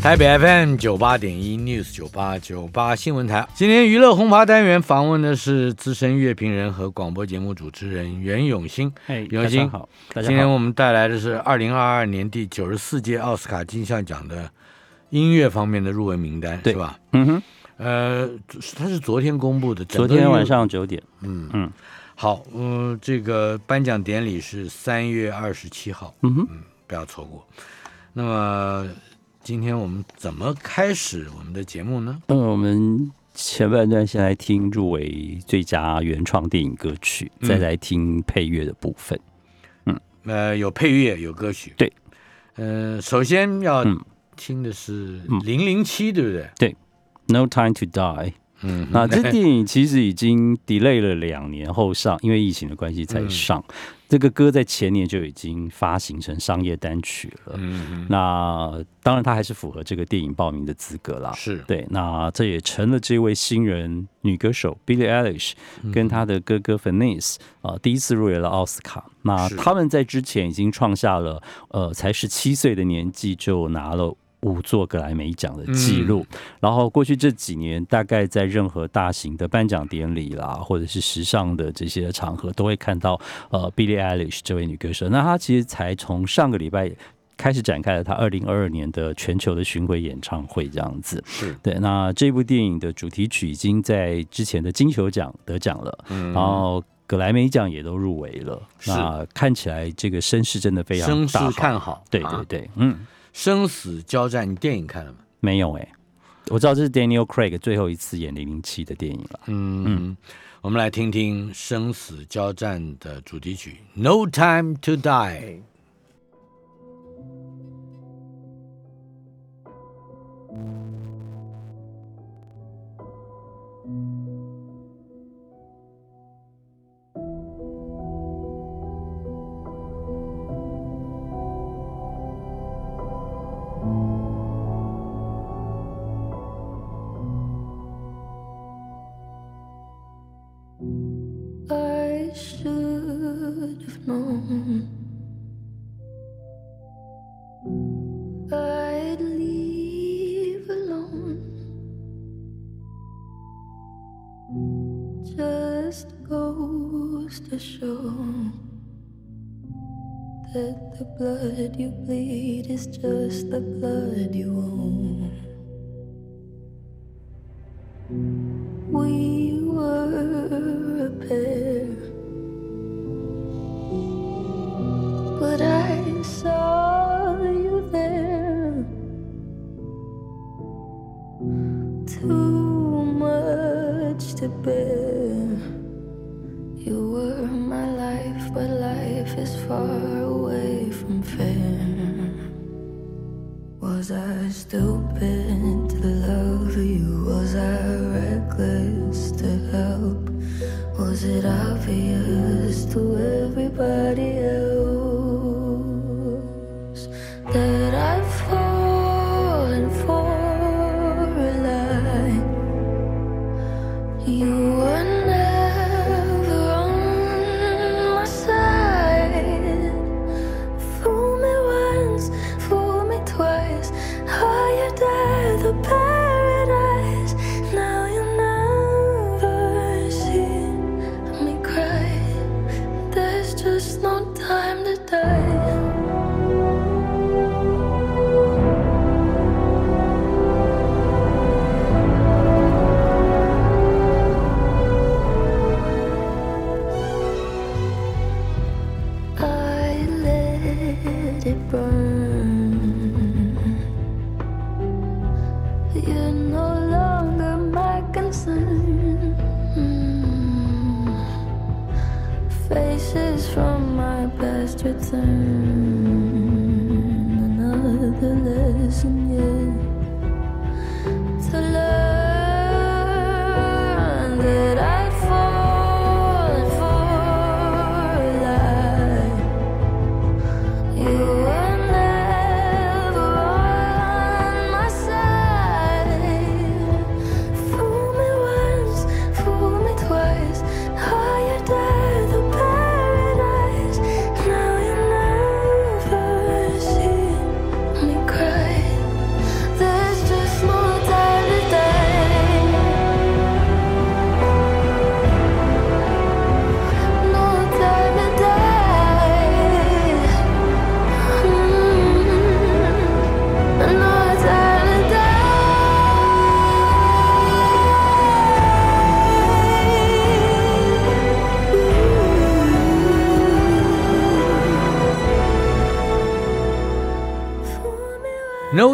台北 FM 九八点一 News 九八九八新闻台，今天娱乐红茶单元访问的是资深乐评人和广播节目主持人袁永新。哎，永新好，大家今天我们带来的是二零二二年第九十四届奥斯卡金像奖的音乐方面的入围名单，对。是吧？嗯哼，呃，它是昨天公布的，昨天晚上九点，嗯。嗯。好，嗯、这个颁奖典礼是三月二十七号，嗯哼，不要错过。那么今天我们怎么开始我们的节目呢？嗯，我们前半段先来听入围最佳原创电影歌曲，嗯再来听配乐的部分。嗯呃，有配乐，有歌曲。对，呃，首先要嗯听的是嗯《零零七》，对不对？No Time to Die。嗯，那这 电影其实已经 delay 了两年后上，因为疫情的关系才上。这个歌在前年就已经发行成商业单曲了。那当然，它还是符合这个电影报名的资格啦。是对，那这也成了这位新人女歌手 Billie Eilish 嗯跟她的哥哥 Finesse 啊、第一次入围了奥斯卡。那他们在之前已经创下了呃才十七岁的年纪就拿了。五座格莱美奖的记录，嗯然后过去这几年，大概在任何大型的颁奖典礼啦，或者是时尚的这些场合，都会看到呃 Billie Eilish 这位女歌手。那她其实才从上个礼拜开始展开了她二零二二年的全球的巡回演唱会，这样子。是，对，那这部电影的主题曲已经在之前的金球奖得奖了，嗯然后格莱美奖也都入围了。那看起来这个声势真的非常声势。看好。对啊对对，嗯，生死交战，你电影看了吗？没有哎、我知道这是 Daniel Craig 最后一次演零零七的电影了。嗯，我们来听听《生死交战》的主题曲《No Time to Die》。I should have known I'd leave alone. Just goes to show that the blood you bleed is just the blood you own.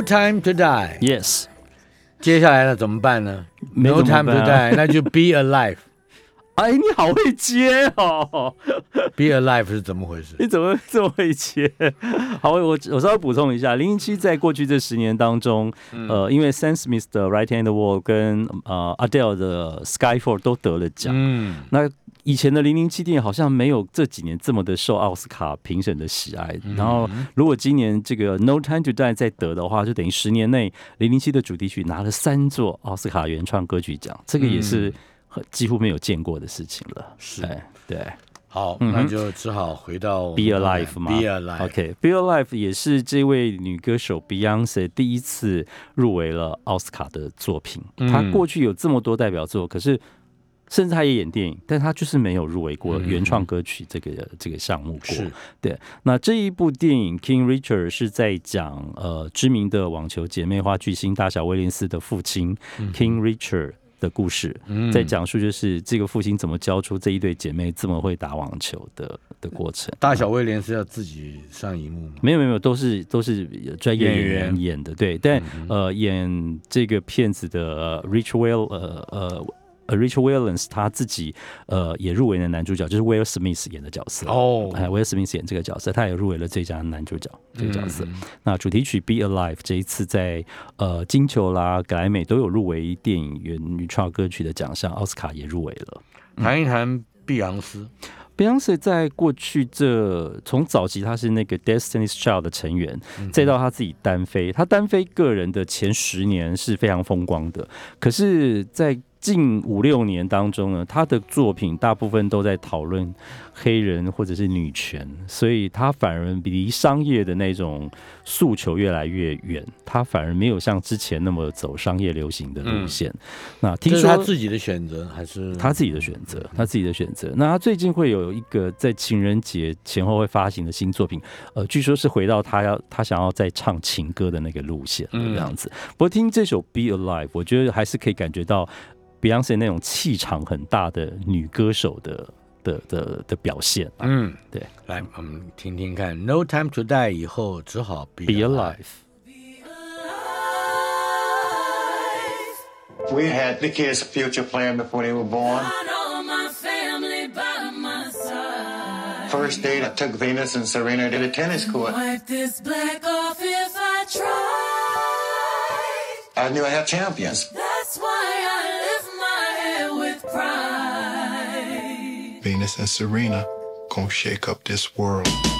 Time to Die。Yes，接下来呢怎么办呢？No 没怎么 Time to 办啊 Die，那就 Be Alive。哎，你好会接哦，Be Alive 是怎么回事？你怎么这么会接？好，我我我稍微补充一下，零零七在过去这十年当中，呃，因为 Sam Smith 的 Right Hand Wall 跟呃 Adele 的 Skyfall 都得了奖，嗯，那以前的零零七电影好像没有这几年这么的受奥斯卡评审的喜爱。然后，如果今年这个 No Time to Die 再得的话，就等于十年内零零七的主题曲拿了三座奥斯卡原创歌曲奖，这个也是很几乎没有见过的事情了。是哎对。好，那就只好回到 Be Alive 嘛 Be Alive。OK，Be Alive 也是这位女歌手 Beyonce 第一次入围了奥斯卡的作品。嗯她过去有这么多代表作，可是甚至他也演电影，但他就是没有入围过嗯原创歌曲这个、这个项目过。是对，那这一部电影《King Richard》是在讲呃知名的网球姐妹花巨星大小威廉斯的父亲、King Richard 的故事，嗯在讲述就是这个父亲怎么教出这一对姐妹这么会打网球的的过程。大小威廉是要自己上荧幕吗？没有没有没有，都是都是专业演演员员演的，对。但、呃，演这个片子的、呃、Rich Will 呃呃。呃，Rich Williams 他自己呃也入围了男主角，就是 Will Smith 演的角色哦哎，Will Smith 演这个角色，他也入围了最佳男主角这个角色。嗯那主题曲《Be Alive》这一次在呃金球啦、格莱美都有入围电影原女创歌曲的奖项，奥斯卡也入围了。谈一谈碧昂斯。Beyonce 在过去这从早期她是那个 Destiny's Child 的成员，再到她自己单飞，她单飞个人的前十年是非常风光的。可是，在近五六年当中呢，他的作品大部分都在讨论黑人或者是女权，所以他反而离商业的那种诉求越来越远，他反而没有像之前那么走商业流行的路线。那听说他自己的选择还是他自己的选择，他自己的选择。那他最近会有一个在情人节前后会发行的新作品，呃，据说是回到他要他想要再唱情歌的那个路线的这样子。不过听这首《Be Alive》，我觉得还是可以感觉到 Beyonce 那种气场很大的女歌手的的的的表现。嗯，对，来，我们听听看。No Time to Die 以后只好 Be, Be Alive。We had the kids' future plan before they were born. First date, I took Venus and Serena to the tennis court. Wipe this black off if I try. I knew I had champions. Venus and Serena gonna shake up this world.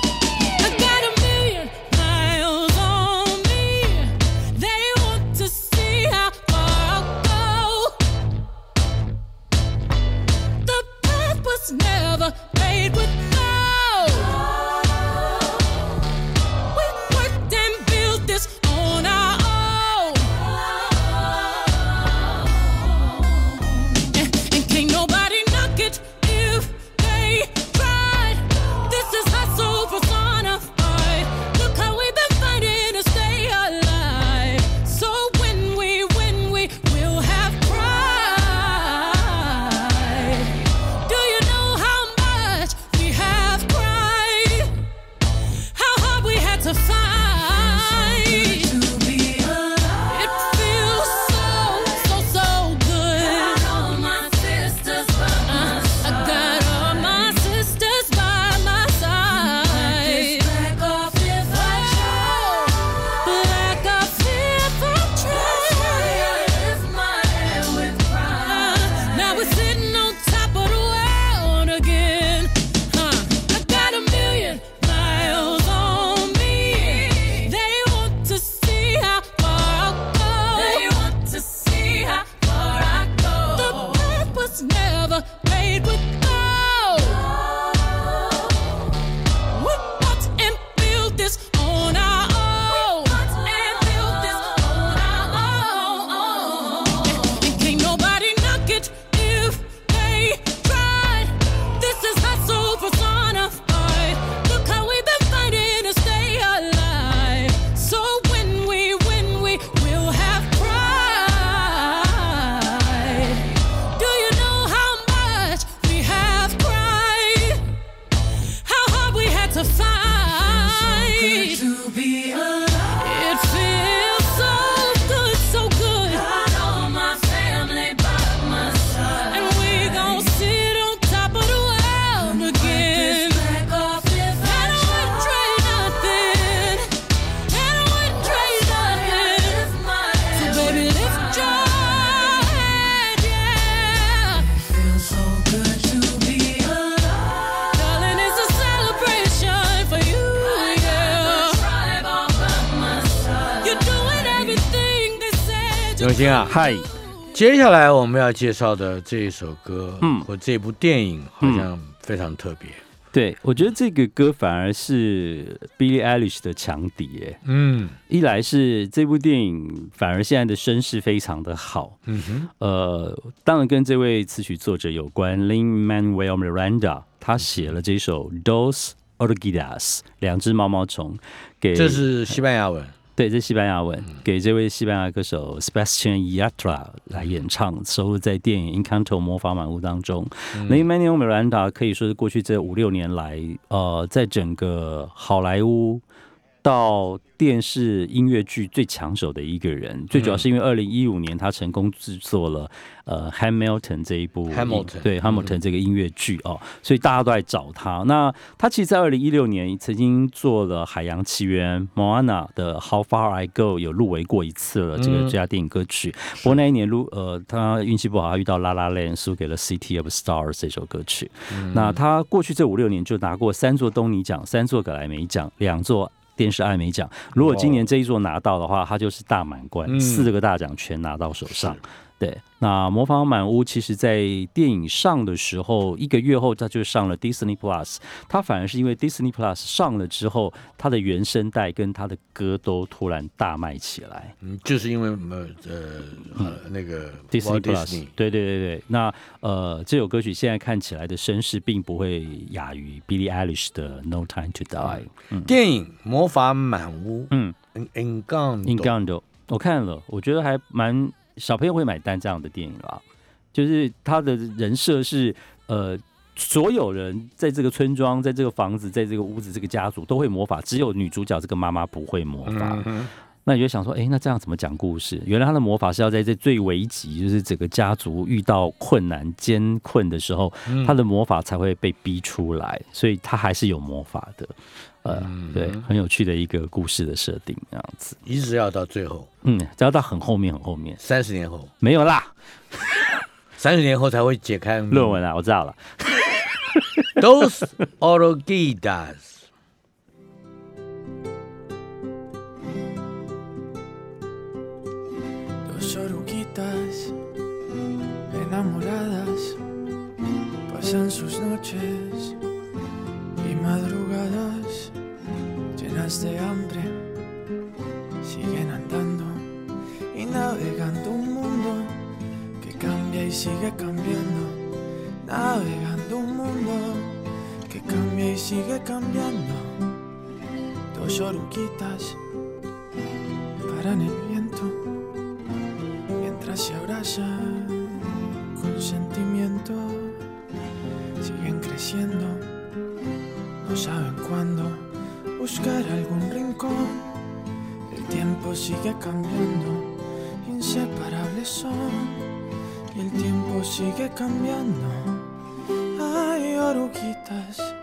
find 永兴啊，嗨，接下来我们要介绍的这一首歌，嗯。或这部电影，好像非常特别。对我觉得这个歌反而是 Billie Eilish 的强敌耶。嗯。一来是这部电影反而现在的声势非常的好，嗯哼，呃，当然跟这位词曲作者有关，Lin Manuel Miranda，他写了这首 Dos Orquídeas 两只毛毛虫，给这是西班牙文。对，这西班牙文，给这位西班牙歌手 Sebastian Yatra 来演唱，收录在电影《Encanto 魔法满屋》当中。那 Emmanuel Miranda 可以说是过去这五六年来，呃，在整个好莱坞到电视音乐剧最抢手的一个人。最主要是因为二零一五年他成功制作了呃 Hamilton 这一部 Hamilton 对 Hamilton 这个音乐剧哦，所以大家都在找他。那他其实，在二零一六年曾经做了《海洋奇缘》Moana 的《How Far I Go》有入围过一次了这个嗯最佳电影歌曲。不过那一年入呃，他运气不好，他遇到《La La Land》，输给了《City of Stars》这首歌曲。那他过去这五六年就拿过三座东尼奖、三座格莱美奖、两座。电视艾美奖，如果今年这一座拿到的话，他就是大满贯，嗯。四个大奖全拿到手上。对，那《模仿满屋》其实在电影上的时候，一个月后它就上了 Disney Plus。它反而是因为 Disney Plus 上了之后，它的原声带跟它的歌都突然大卖起来。嗯，就是因为呃呃呃那个 Disney Plus，对对对对。那呃，这首歌曲现在看起来的声势并不会亚于 Billie Eilish 的《No Time to Die》。电影《魔法满屋》嗯 en Encanto，Encanto，我看了，我觉得还蛮小朋友会买单这样的电影啊。就是他的人设是呃。所有人在这个村庄、在这个房子、在这个屋子、这个家族都会魔法，只有女主角这个妈妈不会魔法。那你就想说，哎、那这样怎么讲故事？原来他的魔法是要在这最危急，就是整个家族遇到困难、艰困的时候，他的魔法才会被逼出来，所以他还是有魔法的。呃，对，很有趣的一个故事的设定，这样子。一直要到最后嗯，只要到很后面、很后面，三十年后，没有啦，三十年后才会解开论文啊，我知道了。Orquídeas。Dos pasan sus noches y madrugadas llenas de hambre. Siguen andando y navegando un mundo que cambia y sigue cambiando. Navegando un mundo que cambia y sigue cambiando. Dos oruguitas paran el viento mientras se abrazan con sentimiento, siguen creciendo, no saben cuándo buscar algún rincón. El tiempo sigue cambiando, inseparables son, y el tiempo sigue cambiando. Ay, oruguitas,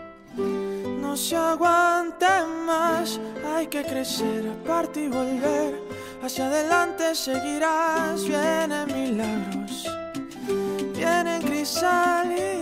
no se aguanten más, hay que crecer, aparte y volver. Hacia adelante seguirás, vienen milagros, vienen crisálidas.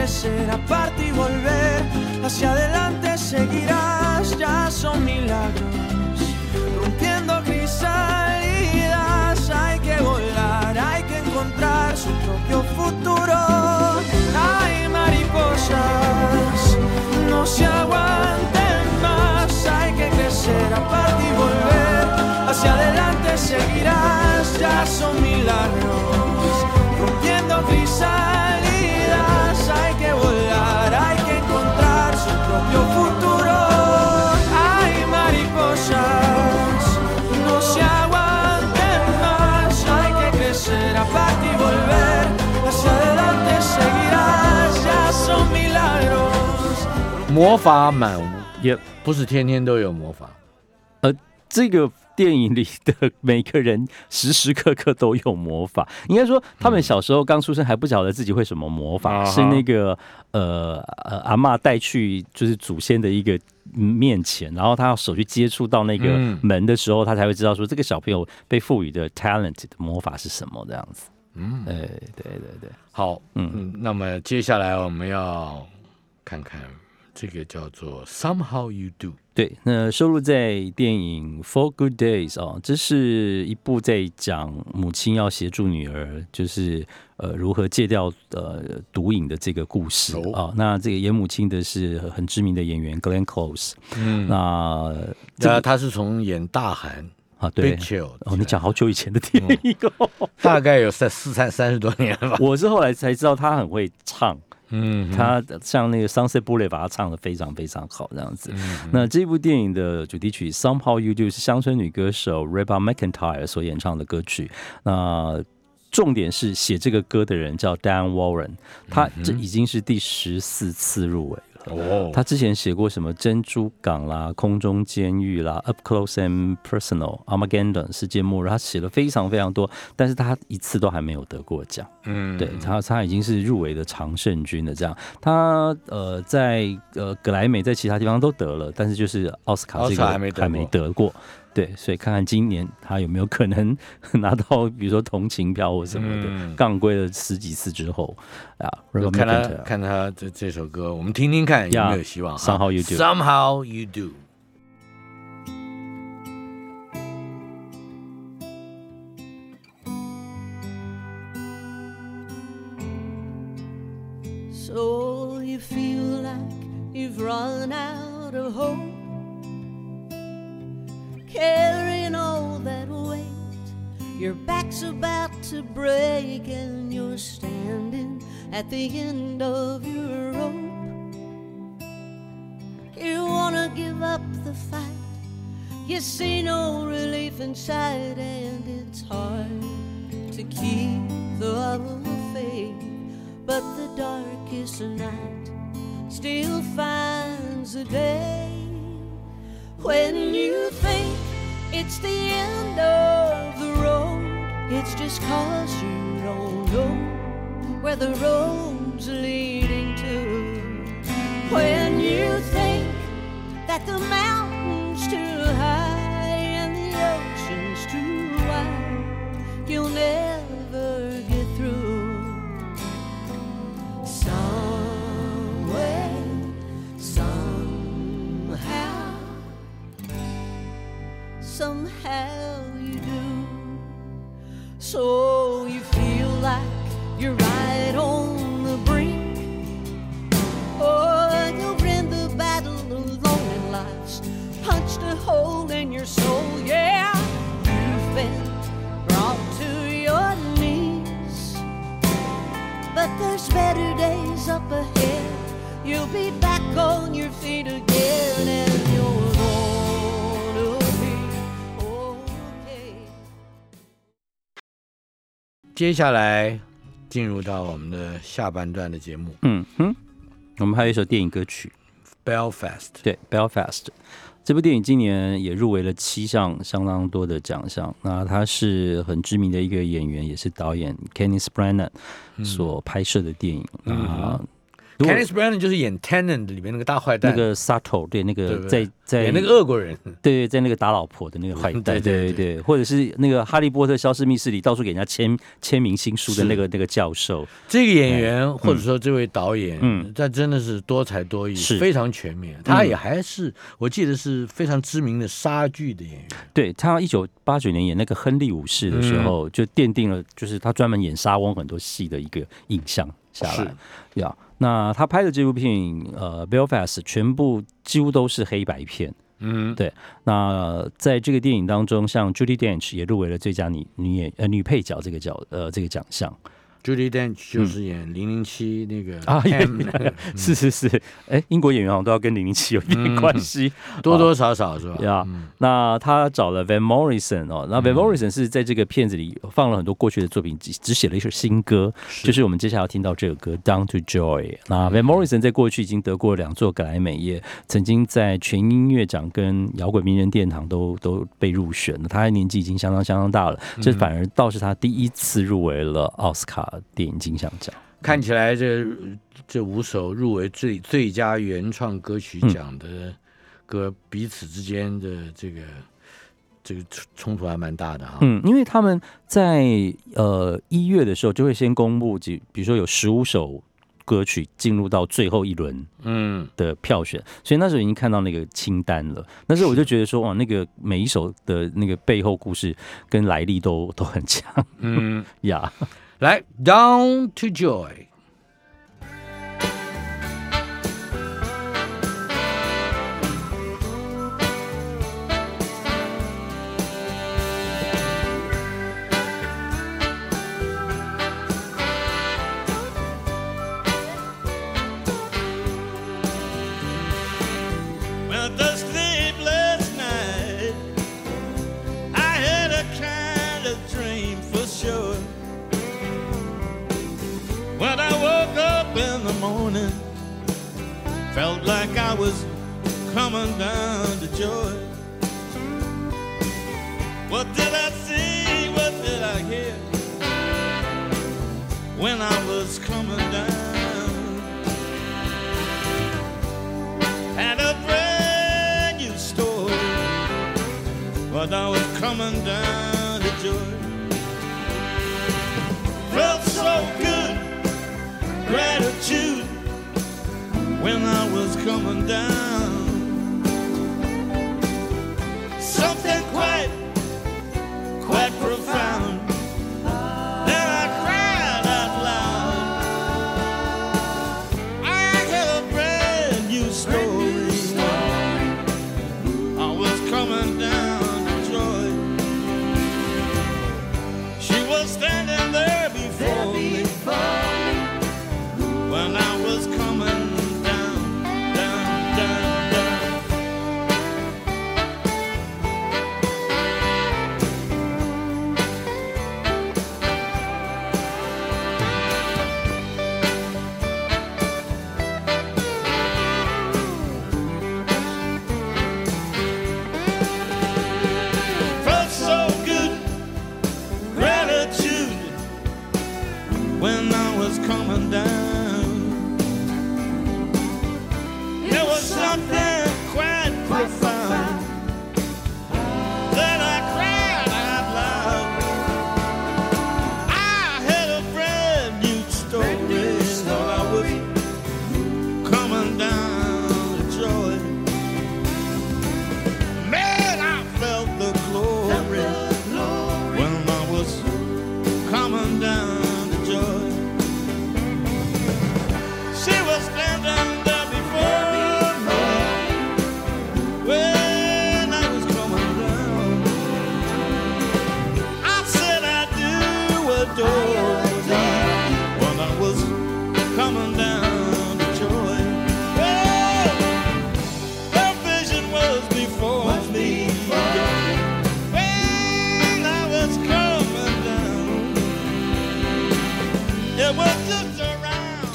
crecer, aparte y volver. Hacia adelante seguirás, ya son milagros, rompiendo crisálidas. Hay que volar, hay que encontrar su propio futuro. Hay mariposas, no se aguanten más, hay que crecer, aparte y volver. Hacia adelante seguirás, ya son milagros, rompiendo crisálidas. 魔法满屋，也不是天天都有魔法。这个电影里的每个人时时刻刻都有魔法。应该说，他们小时候刚出生还不晓得自己会什么魔法，是那个呃呃阿嬷带去就是祖先的一个面前，然后他要手去接触到那个嗯门的时候，他才会知道说这个小朋友被赋予的 talent 的魔法是什么这样子。嗯，哎，对对对，好，嗯嗯，那么接下来我们要看看这个叫做 Somehow You Do。对，那收录在电影《Four Good Days》哦，这是一部在讲母亲要协助女儿，就是呃如何戒掉呃毒瘾的这个故事啊、哦那这个演母亲的是很知名的演员 Glenn Close。嗯，那这个那他是从演大韩啊，对哦，你讲好久以前的电影哦，大概有三四三三十多年了吧？我是后来才知道他很会唱。嗯，他像那个 Sunset Boulevard 把他唱的非常非常好，这样子。嗯那这部电影的主题曲《Somehow You Do》是乡村女歌手 Reba McEntire 所演唱的歌曲。那重点是写这个歌的人叫 Dan Warren，他这已经是第十四次入围了。哦，他之前写过什么珍珠港啦、空中监狱啦、Up Close and Personal、Armageddon 世界末日，他写了非常非常多，但是他一次都还没有得过奖。嗯对他，他已经是入围的常胜军了。这样，他呃在呃格莱美在其他地方都得了，但是就是奥斯卡奥这个还没得过。对，所以看看今年他有没有可能 拿到，比如说同情票或什么的，嗯杠归了十几次之后啊，就 Reba 看他看他这这首歌，我们听听看有没有希望。Somehow You Do Somehow You Do。The end of your rope. You wanna give up the fight, you see no relief inside, and it's hard to keep the love of faith. But the darkest night still finds a day when you think it's the end of the road. It's just cause you don't know where the road's somehow you do. So you feel like you're right on the brink. Oh, you're in the battle alone in life's punched a hole in your soul. Yeah, you've been brought to your knees. But there's better days up ahead. You'll be back on your feet 接下来进入到我们的下半段的节目嗯哼，我们还有一首电影歌曲，，Belfast。对，Belfast 这部电影今年也入围了七项相当多的奖项。那他是很知名的一个演员，也是导演 Kenneth Branagh 所拍摄的电影。嗯啊、Kenneth Branagh 就是演 Tenant 里面那个大坏蛋，那个 Sato 对那个对对在在演那个俄国人，对，在那个打老婆的那个坏蛋，对对对对。对，或者是那个《哈利波特》消失密室里到处给人家签签名新书的那个那个教授，这个演员或者说这位导演，嗯他真的是多才多艺，是。非常全面。他也还是我记得是非常知名的杀剧的演员。对他一九八九年演那个亨利五世的时候，就奠定了就是他专门演莎翁很多戏的一个印象下来是。呀，那他拍的这部片，呃，《Belfast》全部几乎都是黑白片。嗯，对，那在这个电影当中，像 Judy Dench 也入围了最佳女女演呃女配角这个角呃这个奖项。Judy Dench 就是演零零七那个啊是是是，哎，英国演员好像都要跟零零七有一点关系。多多少少是吧？呀，那他找了 Van Morrison 哦，那 Van Morrison 是在这个片子里放了很多过去的作品，只只写了一首新歌，就是我们接下来要听到这首歌《Down to Joy》。那 Van Morrison 在过去已经得过两座格莱美，也曾经在全音乐奖跟摇滚名人殿堂都都被入选了。他的年纪已经相当相当大了，这反而倒是他第一次入围了奥斯卡电影金像奖。看起来这这五首入围最最佳原创歌曲奖的歌，彼此之间的这个这个冲冲突还蛮大的哈。嗯，因为他们在呃一月的时候就会先公布几，比如说有十五首歌曲进入到最后一轮嗯，的票选，所以那时候已经看到那个清单了。那时候我就觉得说，哇，那个每一首的那个背后故事跟来历都都很强嗯，呀。来，Down to Joy。understand.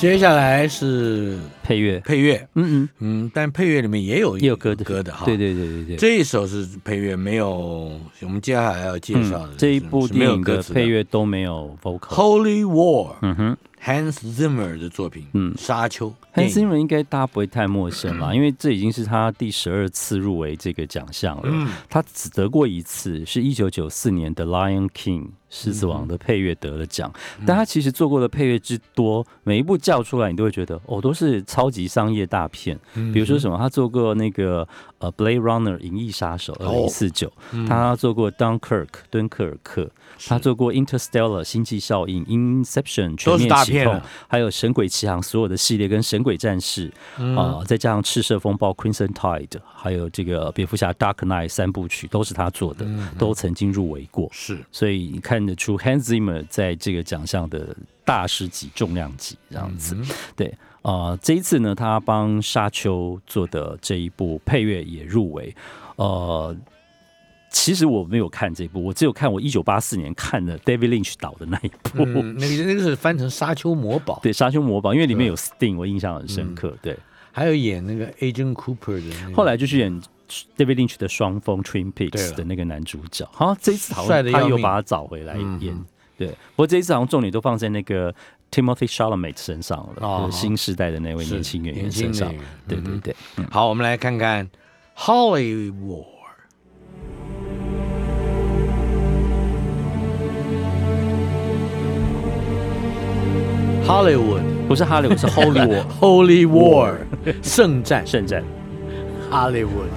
接下来是配乐，配乐，嗯嗯，嗯，但配乐里面也有也有歌的。歌的哈。对对对对对。这一首是配乐，没有我们接下来要介绍的嗯、这一部电影的歌配乐都没有 vocal。Holy War，嗯哼，Hans Zimmer 的作品，嗯沙丘》Hans。Zimmer 应该大家不会太陌生啦，因为这已经是他第十二次入围这个奖项了。嗯他只得过一次，是一九九四年的《Lion King》狮子王的配乐得了奖。但他其实做过的配乐之多，每一部叫出来，你都会觉得哦，都是超级商业大片。比如说什么，他做过那个呃《Blade Runner》银翼杀手二零四九，他做过《Dunkirk》敦刻尔克，他做过《Interstellar》星际效应，《Inception》全面启动大片，还有《神鬼奇航》所有的系列跟《神鬼战士》啊、再加上《赤色风暴》（Crimson Tide），还有这个蝙蝠侠 Dark Knight 三部曲都是他做的，都曾经入围过。是所以你看得出 Hans Zimmer 在这个奖项的大师级、重量级这样子。对，呃，这一次呢，他帮《沙丘》做的这一部配乐也入围。呃，其实我没有看这部，我只有看我一九八四年看的 David Lynch 导的那一部。嗯，那个那个是翻成《沙丘魔堡》，对《沙丘魔堡》，因为里面有 Sting，我印象很深刻。对，还有演那个 Agent Cooper 的那个。后来就是演 David Lynch 的双峰 Twin Peaks 的那个男主角，好像这一次好像他又把他找回来嗯演。对，不过这一次好像重点都放在那个 Timothy Chalamet 身上了，哦就是新时代的那位年轻演年员身上。对对对，嗯好，我们来看看 Hollywood。Hollywood 不是 Hollywood 是 Holy War 圣战圣战。Hollywood。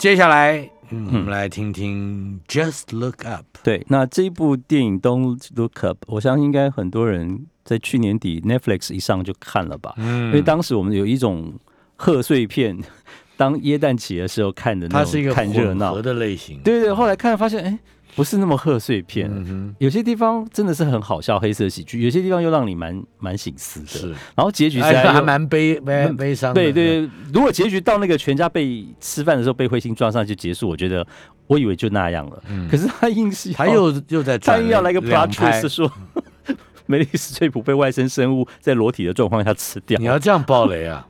接下来，嗯，我们来听听 Just Look Up。对，那这一部电影《Don't Look Up》，我相信应该很多人在去年底 Netflix 一上就看了吧，嗯因为当时我们有一种贺岁片，当耶诞节的时候看的那种它是一个看热闹。的类型。对对，后来看发现，哎，不是那么贺岁片。嗯，有些地方真的是很好笑，黑色喜剧；有些地方又让你蛮蛮醒思的。是，然后结局哎实在又还蛮悲悲悲伤。对对，对如果结局到那个全家被吃饭的时候被彗星撞上就结束，我觉得我以为就那样了。可是他硬是要他又又在他硬要来个两 plot twist 说，梅丽史翠普被外生生物在裸体的状况下吃掉。你要这样暴雷 啊！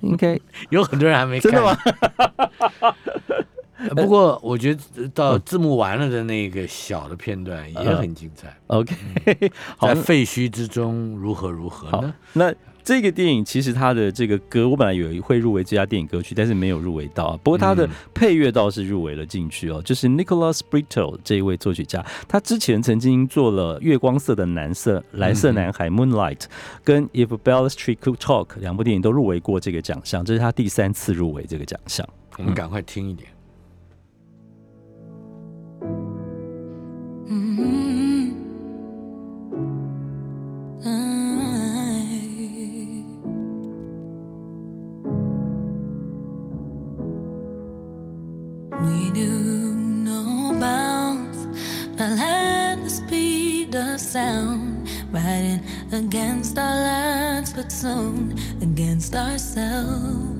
应该 有很多人还没看，真的吗？呃 不过我觉得到字幕完了的那个小的片段也很精彩。OK，好在废墟之中如何如何好呢？，那这个电影其实它的这个歌，我本来以为会入围最佳电影歌曲，但是没有入围到啊。不过它的嗯配乐倒是入围了进去哦，就是 Nicholas Brittle 这一位作曲家，他之前曾经做了《月光色的蓝色》《蓝色男孩》Moonlight》跟 If Bell Street Could Talk 两部电影都入围过这个奖项，这是他第三次入围这个奖项。我们赶快听一点。We knew no bounds, fell at the speed of sound, riding against our lines, but soon against ourselves.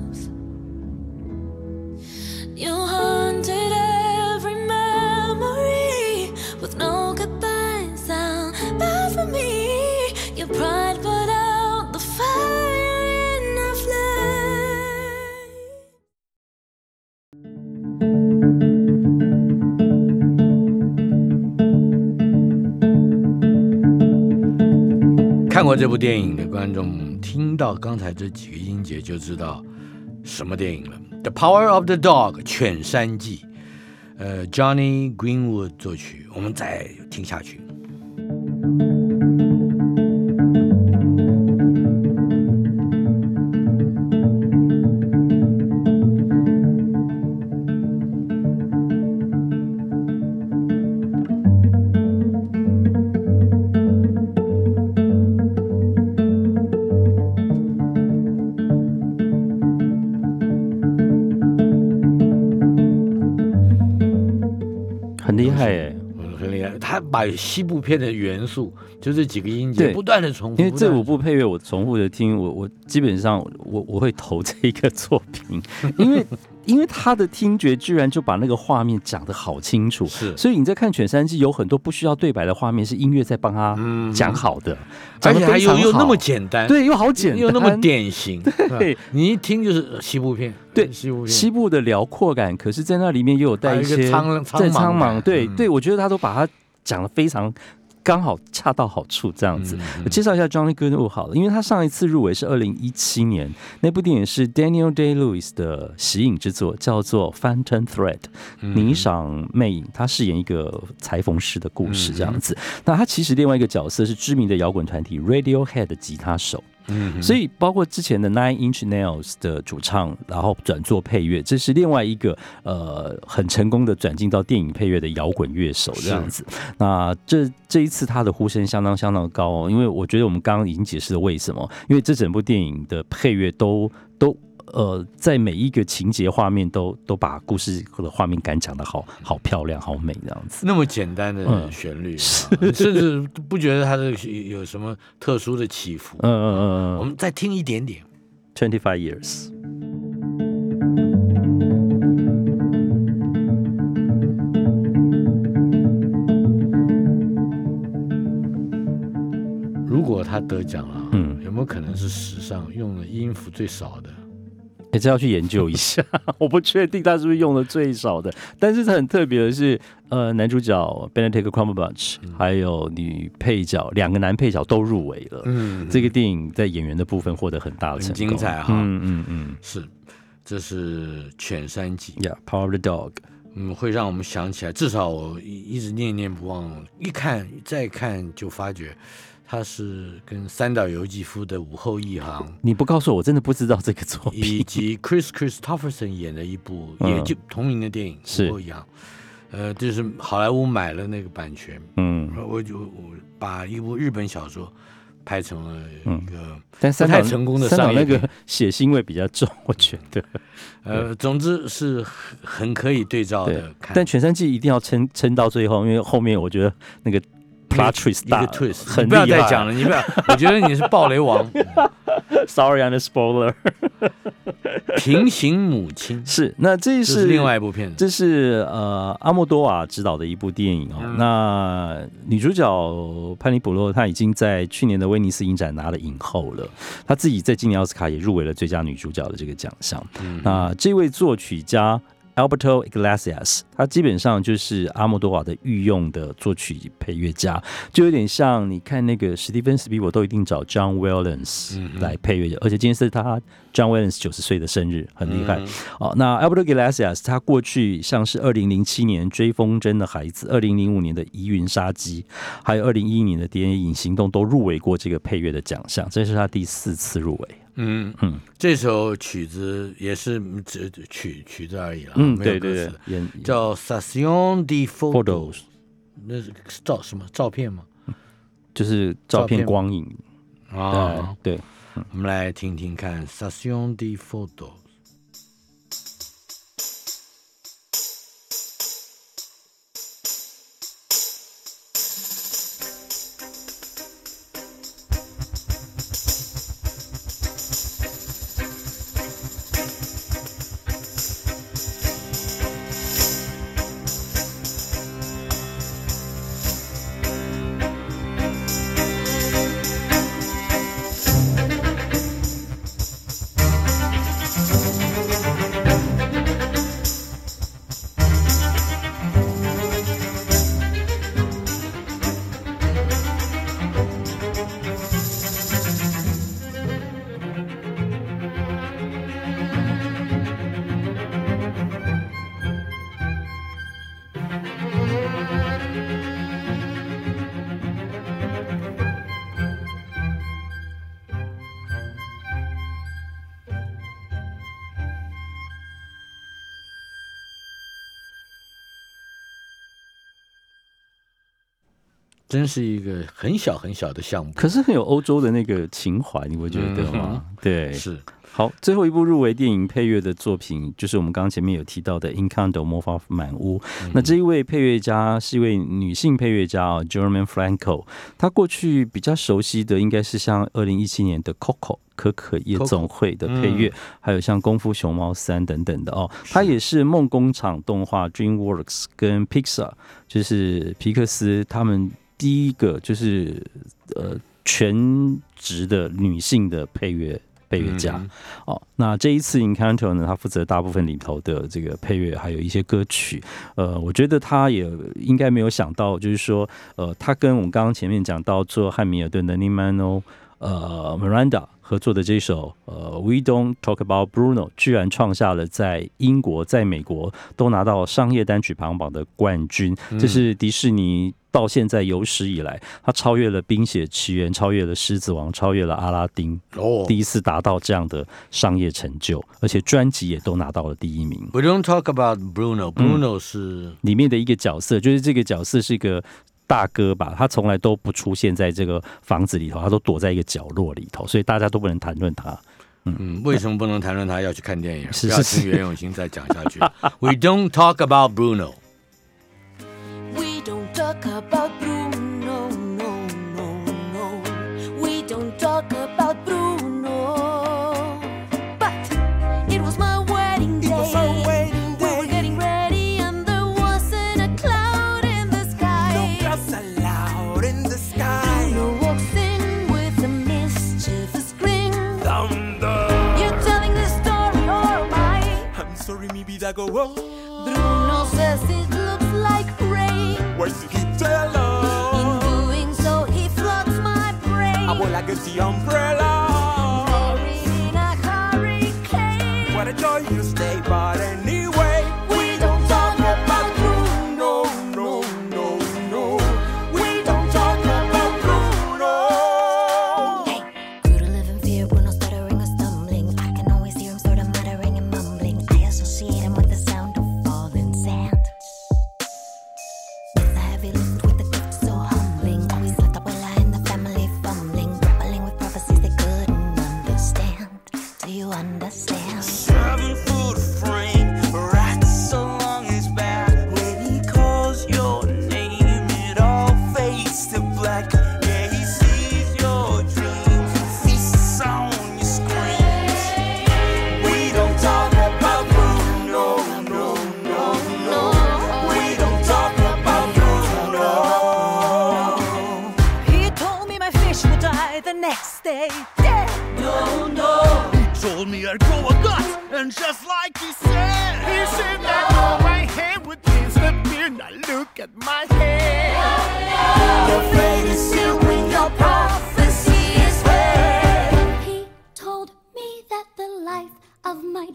过这部电影的观众，听到刚才这几个音节就知道什么电影了。《The Power of the Dog》犬山记，呃，Johnny Greenwood 作曲，我们再听下去。西部片的元素，就这几个音节对不断的重复，因为这五部配乐我重复的听，我我基本上我我会投这一个作品，因为因为他的听觉居然就把那个画面讲得好清楚，是所以你在看《犬山记》有很多不需要对白的画面是音乐在帮他嗯讲好的，而且又又那么简单，对，又好简单，又那么典型，对你一听就是西部片，对西部片，西部的辽阔感，可是在那里面又有带一些苍苍在茫苍茫，对、嗯对，我觉得他都把它讲的非常刚好恰到好处这样子。我介绍一下 Johnny Goodwood 好了，因为他上一次入围是二零一七年，那部电影是 Daniel Day Lewis 的喜影之作，叫做《Phantom Thread》霓裳魅影，他饰演一个裁缝师的故事这样子。那他其实另外一个角色是知名的摇滚团体 Radiohead 的吉他手。嗯所以包括之前的 Nine Inch Nails 的主唱，然后转做配乐，这是另外一个呃很成功的转进到电影配乐的摇滚乐手这样子。那这这一次他的呼声相当相当高哦，因为我觉得我们刚刚已经解释了为什么，因为这整部电影的配乐都都。呃，在每一个情节画面都都把故事的画面感讲的好好漂亮、好美这样子。那么简单的嗯旋律，啊甚至不觉得它的有什么特殊的起伏。嗯嗯嗯嗯我们再听一点点。，Twenty Five Years。如果他得奖了，嗯有没有可能是史上用的音符最少的？欸、这要去研究一下，我不确定他是不是用的最少的，但是它很特别的是，呃，男主角 Benedict Cumberbatch、还有女配角两个男配角都入围了。嗯这个电影在演员的部分获得很大的成很功，精彩哈嗯嗯嗯是，这是《犬山集》。，Yeah，Power of the Dog。嗯，会让我们想起来，至少我一一直念念不忘，一看再看就发觉，它是跟三岛由纪夫的《午后一行》你不告诉我，我真的不知道这个作品。以。及 Chris Christopherson 演的一部嗯。也就同名的电影《午后一行》，呃，就是好莱坞买了那个版权，嗯。我就我把一部日本小说拍成了嗯一个但三太成功的三岛那个血腥味比较重，我觉得。呃，总之是很很可以对照的，看。但全三季一定要撑撑到最后，因为后面我觉得那个 plot twist 一大个 twist，很你不要厉害再讲了，你不要，我觉得你是暴雷王。Sorry, I'm a spoiler。平行母亲是，那这这是是另外一部片子，这是呃阿莫多瓦执导的一部电影哦。嗯那女主角潘尼普洛她已经在去年的威尼斯影展拿了影后了，她自己在今年奥斯卡也入围了最佳女主角的这个奖项。嗯那这位作曲家 Alberto Iglesias，他基本上就是阿莫多瓦的御用的作曲配乐家，就有点像你看那个史蒂芬斯皮伯都一定找 John Williams 来配乐的，而且今天是他 John Williams 九十岁的生日，很厉害。嗯哦，那 Alberto Iglesias 他过去像是二零零七年《追风筝的孩子》，二零零五年的《疑云杀机》，还有二零一一年的《谍影行动》都入围过这个配乐的奖项，这是他第四次入围。嗯。嗯。这首曲子也是只曲曲子而已了，嗯，没有对对对叫 Sassion de Photos，Photos 那是照什么照片吗？就是照片光影。啊，对，我们来听听看 Sassion de Photos。真是一个很小很小的项目，可是很有欧洲的那个情怀，你会觉得吗？对，是好，最后一部入围电影配乐的作品，就是我们刚刚前面有提到的《Encanto》魔法满屋。那这一位配乐家是一位女性配乐家哦 German Franco。她过去比较熟悉的应该是像二零一七年的《Coco》可可夜总会的配乐，还有像《功夫熊猫三》等等的哦。她也是梦工厂动画 DreamWorks 跟 Pixar，就是皮克斯他们第一个就是呃全职的女性的配乐配乐家。嗯哦，那这一次 Encounter 呢，他负责大部分里头的这个配乐，还有一些歌曲。呃，我觉得他也应该没有想到，就是说，呃，他跟我们刚刚前面讲到做汉密尔顿的 Nimano 呃 Miranda 合作的这首呃 We Don't Talk About Bruno，居然创下了在英国、在美国都拿到商业单曲排行榜的冠军。这是迪士尼到现在有史以来，它超越了《冰雪奇缘》，超越了《狮子王》，超越了《阿拉丁》。哦第一次达到这样的商业成就，而且专辑也都拿到了第一名。We don't talk about Bruno. Bruno 是里面的一个角色，就是这个角色是一个大哥吧，他从来都不出现在这个房子里头，他都躲在一个角落里头，所以大家都不能谈论他。嗯，为什么不能谈论他？要去看电影，是不要是听袁咏欣再讲下去。We don't talk about Bruno. Talk about Bruno, no, no, no. We don't talk about Bruno. But it was my wedding day. It was our wedding day. We were getting ready, and there wasn't a cloud in the sky. No clouds allowed in the sky. Bruno walks in with a mischievous grin. Thunder. You're telling this story, or am I? I'm sorry, maybe that go wrong. Brain. I like the umbrella. Buried in a hurricane. What a joy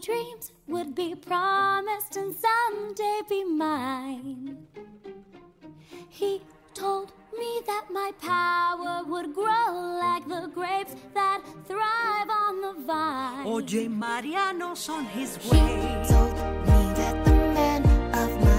dreams would be promised and someday be mine. He told me that my power would grow like the grapes that thrive on the vine. Oye, Mariano's on his way. He told me that the man of my